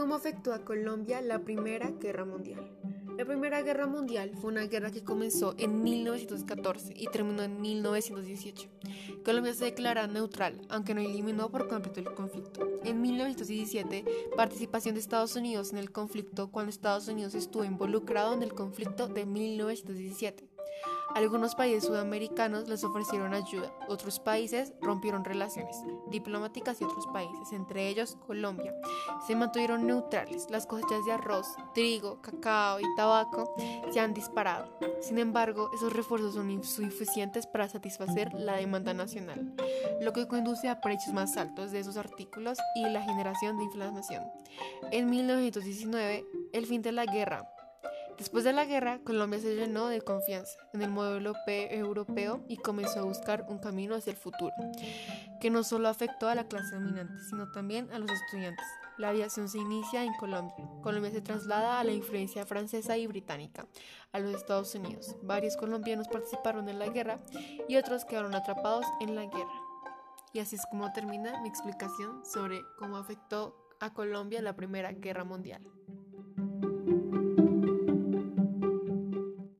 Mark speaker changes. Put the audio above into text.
Speaker 1: ¿Cómo afectó a Colombia la Primera Guerra Mundial? La Primera Guerra Mundial fue una guerra que comenzó en 1914 y terminó en 1918. Colombia se declara neutral, aunque no eliminó por completo el conflicto. En 1917, participación de Estados Unidos en el conflicto cuando Estados Unidos estuvo involucrado en el conflicto de 1917. Algunos países sudamericanos les ofrecieron ayuda, otros países rompieron relaciones diplomáticas y otros países, entre ellos Colombia, se mantuvieron neutrales. Las cosechas de arroz, trigo, cacao y tabaco se han disparado. Sin embargo, esos refuerzos son insuficientes para satisfacer la demanda nacional, lo que conduce a precios más altos de esos artículos y la generación de inflación. En 1919, el fin de la guerra Después de la guerra, Colombia se llenó de confianza en el modelo europeo y comenzó a buscar un camino hacia el futuro, que no solo afectó a la clase dominante, sino también a los estudiantes. La aviación se inicia en Colombia. Colombia se traslada a la influencia francesa y británica, a los Estados Unidos. Varios colombianos participaron en la guerra y otros quedaron atrapados en la guerra. Y así es como termina mi explicación sobre cómo afectó a Colombia la Primera Guerra Mundial.